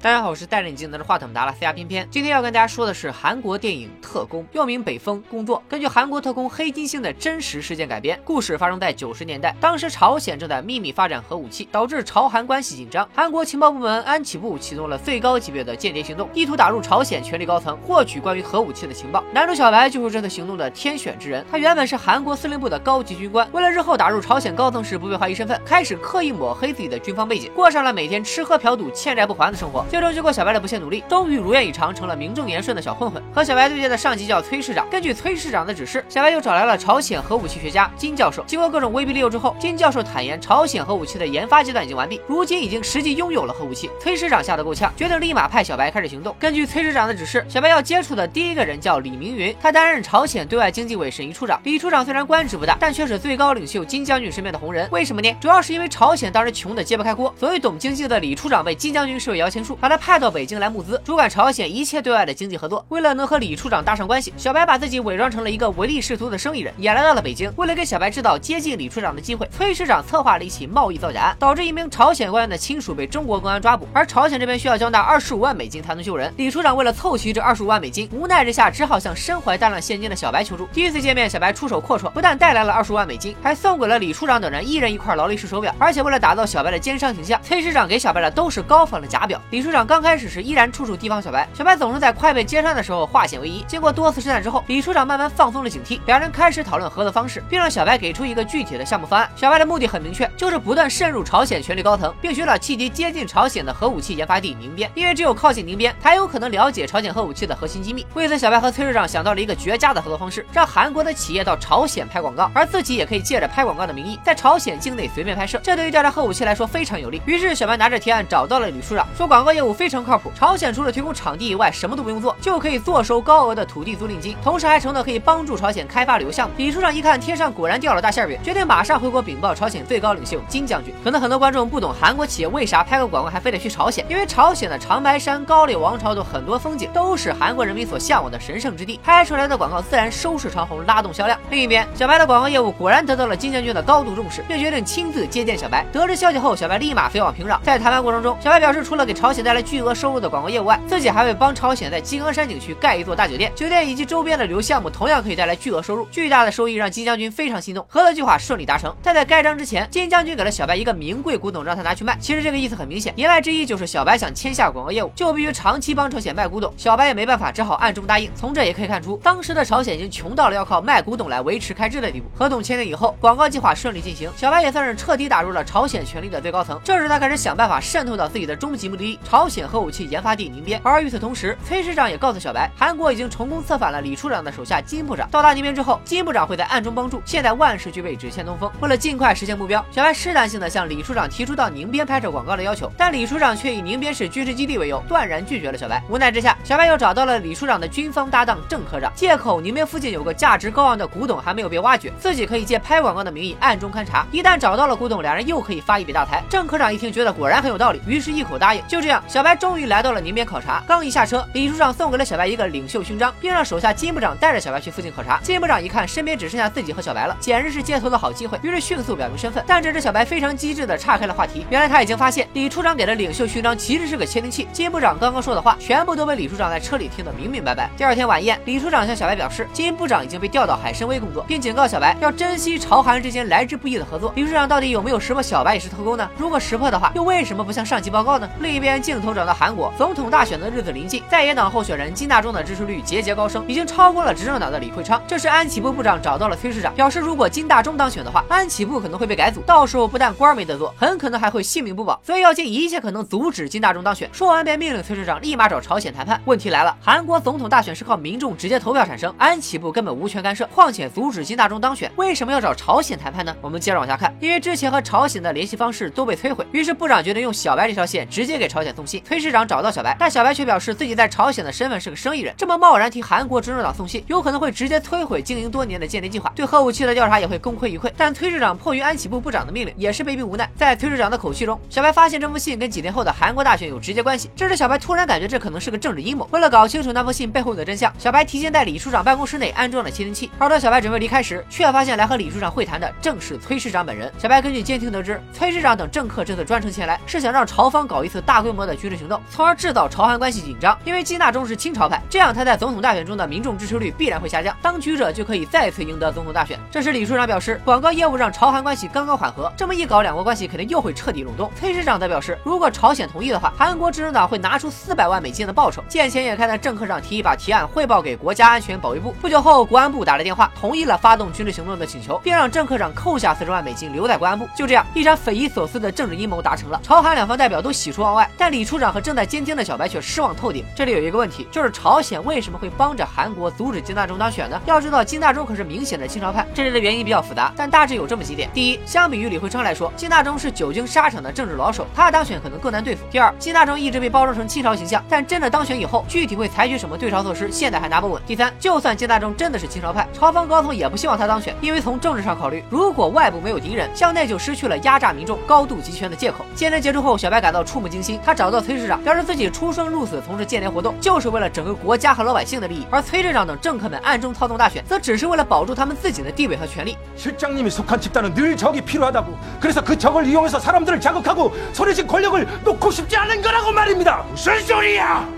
大家好，我是戴着眼镜拿着话筒的阿拉斯加偏偏。今天要跟大家说的是韩国电影《特工》，又名《北风工作》，根据韩国特工黑金星的真实事件改编。故事发生在九十年代，当时朝鲜正在秘密发展核武器，导致朝韩关系紧张。韩国情报部门安企部启动了最高级别的间谍行动，意图打入朝鲜权力高层，获取关于核武器的情报。男主小白就是这次行动的天选之人。他原本是韩国司令部的高级军官，为了日后打入朝鲜高层时不被怀疑身份，开始刻意抹黑自己的军方背景，过上了每天吃喝嫖赌、欠债不还的生活。最终，经过小白的不懈努力，终于如愿以偿，成了名正言顺的小混混。和小白对接的上级叫崔市长。根据崔市长的指示，小白又找来了朝鲜核武器学家金教授。经过各种威逼利诱之后，金教授坦言，朝鲜核武器的研发阶段已经完毕，如今已经实际拥有了核武器。崔市长吓得够呛，决定立马派小白开始行动。根据崔市长的指示，小白要接触的第一个人叫李明云，他担任朝鲜对外经济委审议处长。李处长虽然官职不大，但却是最高领袖金将军身边的红人。为什么呢？主要是因为朝鲜当时穷得揭不开锅，所以懂经济的李处长被金将军视为摇钱树，把他派到北京。来募资，主管朝鲜一切对外的经济合作。为了能和李处长搭上关系，小白把自己伪装成了一个唯利是图的生意人，也来到了北京。为了给小白制造接近李处长的机会，崔市长策划了一起贸易造假案，导致一名朝鲜官员的亲属被中国公安抓捕。而朝鲜这边需要交纳二十五万美金才能救人。李处长为了凑齐这二十五万美金，无奈之下只好向身怀大量现金的小白求助。第一次见面，小白出手阔绰，不但带来了二十五万美金，还送给了李处长等人一人一块劳力士手表。而且为了打造小白的奸商形象，崔市长给小白的都是高仿的假表。李处处长刚开始是依然处处提防。小白，小白总是在快被揭穿的时候化险为夷。经过多次试探之后，李处长慢慢放松了警惕，两人开始讨论合作方式，并让小白给出一个具体的项目方案。小白的目的很明确，就是不断渗入朝鲜权力高层，并寻找契机接近朝鲜的核武器研发地宁边，因为只有靠近宁边，才有可能了解朝鲜核武器的核心机密。为此，小白和崔处长想到了一个绝佳的合作方式，让韩国的企业到朝鲜拍广告，而自己也可以借着拍广告的名义，在朝鲜境内随便拍摄。这对于调查核武器来说非常有利。于是，小白拿着提案找到了李处长，说广告业务非常靠谱，朝鲜除了提供场地以外，什么。都不用做，就可以坐收高额的土地租赁金，同时还承诺可以帮助朝鲜开发旅游项目。李处长一看天上果然掉了大馅饼，决定马上回国禀报朝鲜最高领袖金将军。可能很多观众不懂韩国企业为啥拍个广告还非得去朝鲜，因为朝鲜的长白山、高丽王朝等很多风景都是韩国人民所向往的神圣之地，拍出来的广告自然收视长虹，拉动销量。另一边，小白的广告业务果然得到了金将军的高度重视，并决定亲自接见小白。得知消息后，小白立马飞往平壤。在谈判过程中，小白表示，除了给朝鲜的带来巨额收入的广告业务外，自己还会帮朝鲜在金额山景区。盖一座大酒店，酒店以及周边的旅游项目同样可以带来巨额收入。巨大的收益让金将军非常心动，合作计划顺利达成。但在盖章之前，金将军给了小白一个名贵古董，让他拿去卖。其实这个意思很明显，言外之意就是小白想签下广告业务，就必须长期帮朝鲜卖古董。小白也没办法，只好暗中答应。从这也可以看出，当时的朝鲜已经穷到了要靠卖古董来维持开支的地步。合同签订以后，广告计划顺利进行，小白也算是彻底打入了朝鲜权力的最高层。这时他开始想办法渗透到自己的终极目的地——朝鲜核武器研发地宁边。而与此同时，崔市长也告诉小白，韩国已经。成功策反了李处长的手下金部长。到达宁边之后，金部长会在暗中帮助。现在万事俱备，只欠东风。为了尽快实现目标，小白试探性的向李处长提出到宁边拍摄广告的要求，但李处长却以宁边是军事基地为由，断然拒绝了小白。无奈之下，小白又找到了李处长的军方搭档郑科长，借口宁边附近有个价值高昂的古董还没有被挖掘，自己可以借拍广告的名义暗中勘察。一旦找到了古董，两人又可以发一笔大财。郑科长一听，觉得果然很有道理，于是一口答应。就这样，小白终于来到了宁边考察。刚一下车，李处长送给了小白一个领袖勋章。并让手下金部长带着小白去附近考察。金部长一看身边只剩下自己和小白了，简直是接头的好机会，于是迅速表明身份。但这只小白非常机智的岔开了话题。原来他已经发现李处长给的领袖勋章其实是个窃听器。金部长刚刚说的话全部都被李处长在车里听得明明白白。第二天晚宴，李处长向小白表示，金部长已经被调到海参崴工作，并警告小白要珍惜朝韩之间来之不易的合作。李处长到底有没有识破小白也是特工呢？如果识破的话，又为什么不向上级报告呢？另一边，镜头转到韩国，总统大选的日子临近，在野党候选人金大中的支持率节节高升。已经超过了执政党的李会昌。这时，安企部部长找到了崔市长，表示如果金大中当选的话，安企部可能会被改组，到时候不但官没得做，很可能还会性命不保。所以要尽一切可能阻止金大中当选。说完便命令崔市长立马找朝鲜谈判。问题来了，韩国总统大选是靠民众直接投票产生，安企部根本无权干涉。况且阻止金大中当选，为什么要找朝鲜谈判呢？我们接着往下看，因为之前和朝鲜的联系方式都被摧毁，于是部长决定用小白这条线直接给朝鲜送信。崔市长找到小白，但小白却表示自己在朝鲜的身份是个生意人，这么贸然替韩国执政党送信，有可能会直接摧毁经营多年的间谍计划，对核武器的调查也会功亏一篑。但崔市长迫于安企部部长的命令，也是被逼无奈。在崔市长的口气中，小白发现这封信跟几天后的韩国大选有直接关系。这时，小白突然感觉这可能是个政治阴谋。为了搞清楚那封信背后的真相，小白提前在李处长办公室内安装了窃听器。而当小白准备离开时，却发现来和李处长会谈的正是崔市长本人。小白根据监听得知，崔市长等政客这次专程前来，是想让朝方搞一次大规模的的军事行动，从而制造朝韩关系紧张。因为金大中是亲朝派，这样他在总统大选中的民众支持率必然会下降，当局者就可以再次赢得总统大选。这时李处长表示，广告业务让朝韩关系刚刚缓和，这么一搞，两国关系肯定又会彻底隆冬。崔市长则表示，如果朝鲜同意的话，韩国执政党会拿出四百万美金的报酬。见钱眼开的政客长提议把提案汇报给国家安全保卫部。不久后，国安部打来电话，同意了发动军事行动的请求，并让郑科长扣下四十万美金留在国安部。就这样，一场匪夷所思的政治阴谋达成了。朝韩两方代表都喜出望外，但李李处长和正在监听的小白却失望透顶。这里有一个问题，就是朝鲜为什么会帮着韩国阻止金大中当选呢？要知道，金大中可是明显的亲朝派。这里的原因比较复杂，但大致有这么几点：第一，相比于李惠昌来说，金大中是久经沙场的政治老手，他当选可能更难对付；第二，金大中一直被包装成亲朝形象，但真的当选以后，具体会采取什么对朝措施，现在还拿不稳；第三，就算金大中真的是亲朝派，朝方高层也不希望他当选，因为从政治上考虑，如果外部没有敌人，向内就失去了压榨民众、高度集权的借口。见证结束后，小白感到触目惊心，他找到崔市长，表示自己出生入死从事间谍活动，就是为了整个国家和老百姓的利益。而崔市长等政客们暗中操纵大选，则只是为了保住他们自己的地位和权利。실장님이속한집단은늘적이필요하다고그래서그적을이용해서사람들을자극하고소리진권력을놓고싶지않은거라고말입니다무슨소리야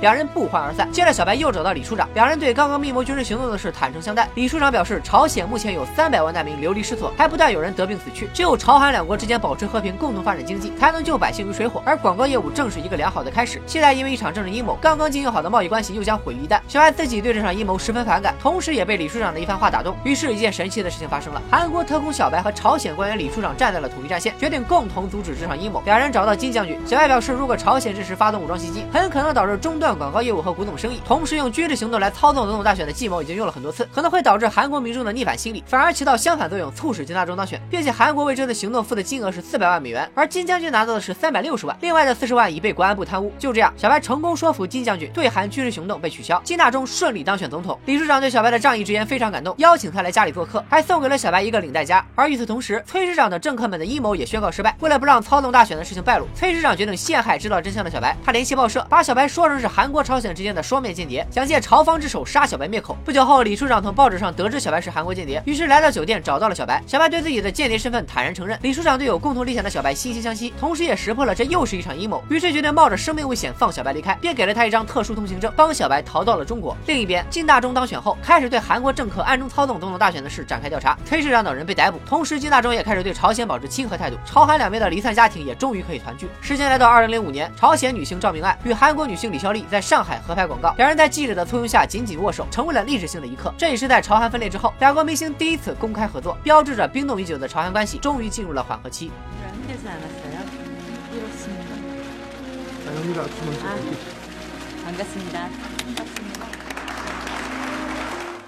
两人不欢而散。接着，小白又找到李处长，两人对刚刚密谋军事行动的事坦诚相待。李处长表示，朝鲜目前有三百万难民流离失所，还不断有人得病死去。只有朝韩两国之间保持和平，共同发展经济，才能救百姓于水火。而广告业务正是一个良好的开始。现在因为一场政治阴谋，刚刚经营好的贸易关系又将毁于一旦。小白自己对这场阴谋十分反感，同时也被李处长的一番话打动。于是，一件神奇的事情发生了：韩国特工小白和朝鲜官员李处长站在了统一战线，决定共同阻止这场阴谋。两人找到金将军，小白表示，如果朝鲜这时发动武装袭击，很可能导致中断广告业务和古董。生意，同时用军事行动来操纵总统大选的计谋已经用了很多次，可能会导致韩国民众的逆反心理，反而起到相反作用，促使金大中当选，并且韩国为这次行动付的金额是四百万美元，而金将军拿到的是三百六十万，另外的四十万已被国安部贪污。就这样，小白成功说服金将军对韩军事行动被取消，金大中顺利当选总统。李市长对小白的仗义直言非常感动，邀请他来家里做客，还送给了小白一个领带夹。而与此同时，崔市长的政客们的阴谋也宣告失败。为了不让操纵大选的事情败露，崔市长决定陷害知道真相的小白，他联系报社，把小白说成是韩国朝鲜之间的双面间谍，想借朝方之手杀小白灭口。不久后，李处长从报纸上得知小白是韩国间谍，于是来到酒店找到了小白。小白对自己的间谍身份坦然承认。李处长对有共同理想的小白惺惺相惜，同时也识破了这又是一场阴谋，于是决定冒着生命危险放小白离开，便给了他一张特殊通行证，帮小白逃到了中国。另一边，金大中当选后，开始对韩国政客暗中操纵总统大选的事展开调查，崔市长等人被逮捕，同时金大中也开始对朝鲜保持亲和态度。朝韩两边的离散家庭也终于可以团聚。时间来到二零零五年，朝鲜女星赵明爱与韩国女星李孝利在上海合拍广告，两人在记者的簇拥下紧紧握手，成为了历史性的一刻。这也是在朝韩分裂之后，两国明星第一次公开合作，标志着冰冻已久的朝韩关系终于进入了缓和期。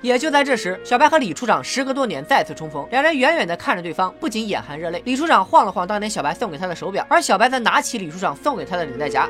也就在这时，小白和李处长时隔多年再次重逢，两人远远的看着对方，不仅眼含热泪。李处长晃了晃当年小白送给他的手表，而小白则拿起李处长送给他的领带夹。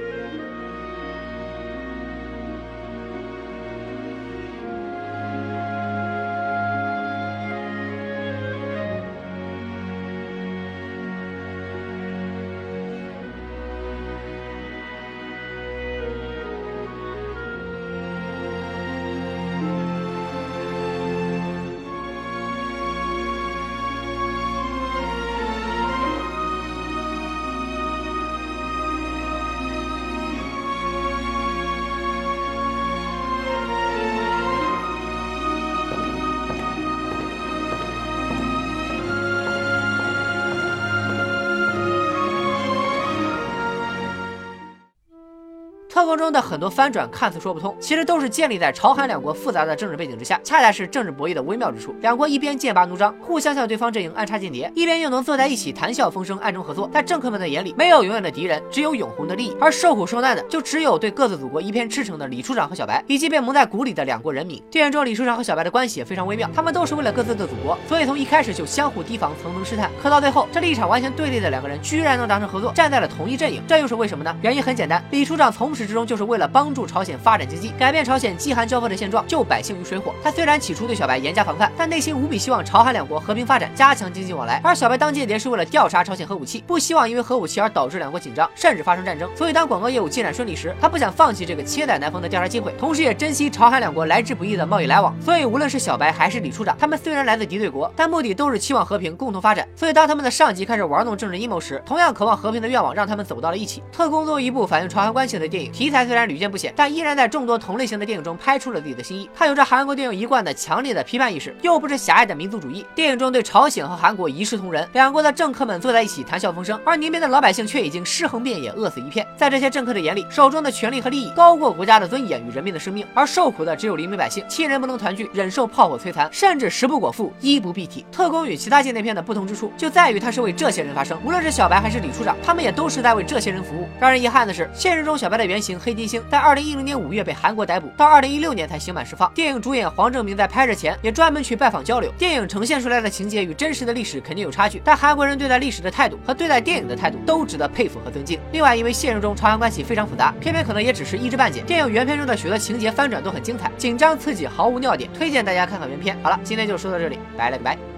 特工中的很多翻转看似说不通，其实都是建立在朝韩两国复杂的政治背景之下，恰恰是政治博弈的微妙之处。两国一边剑拔弩张，互相向对方阵营安插间谍，一边又能坐在一起谈笑风生，暗中合作。在政客们的眼里，没有永远的敌人，只有永恒的利益。而受苦受难的，就只有对各自祖国一片赤诚的李处长和小白，以及被蒙在鼓里的两国人民。电影中李处长和小白的关系也非常微妙，他们都是为了各自的祖国，所以从一开始就相互提防，层层试探。可到最后，这立场完全对立的两个人，居然能达成合作，站在了同一阵营。这又是为什么呢？原因很简单，李处长从始始至终就是为了帮助朝鲜发展经济，改变朝鲜饥寒交迫的现状，救百姓于水火。他虽然起初对小白严加防范，但内心无比希望朝韩两国和平发展，加强经济往来。而小白当间谍是为了调查朝鲜核武器，不希望因为核武器而导致两国紧张，甚至发生战争。所以当广告业务进展顺利时，他不想放弃这个切待南方的调查机会，同时也珍惜朝韩两国来之不易的贸易来往。所以无论是小白还是李处长，他们虽然来自敌对国，但目的都是期望和平，共同发展。所以当他们的上级开始玩弄政治阴谋时，同样渴望和平的愿望让他们走到了一起。特工作为一部反映朝韩关系的电影，题材虽然屡见不鲜，但依然在众多同类型的电影中拍出了自己的新意。它有着韩国电影一贯的强烈的批判意识，又不是狭隘的民族主义。电影中对朝鲜和韩国一视同仁，两国的政客们坐在一起谈笑风生，而宁边的老百姓却已经尸横遍野，饿死一片。在这些政客的眼里，手中的权力和利益高过国家的尊严与人民的生命，而受苦的只有黎民百姓，亲人不能团聚，忍受炮火摧残，甚至食不果腹，衣不蔽体。特工与其他间谍片的不同之处就在于，它是为这些人发声。无论是小白还是李处长，他们也都是在为这些人服务。让人遗憾的是，现实中小白的原型黑金星在二零一零年五月被韩国逮捕，到二零一六年才刑满释放。电影主演黄正明在拍摄前也专门去拜访交流。电影呈现出来的情节与真实的历史肯定有差距，但韩国人对待历史的态度和对待电影的态度都值得佩服和尊敬。另外，因为现实中朝韩关系非常复杂，偏偏可能也只是一知半解。电影原片中的许多情节翻转都很精彩，紧张刺激，毫无尿点，推荐大家看看原片。好了，今天就说到这里，拜了个拜。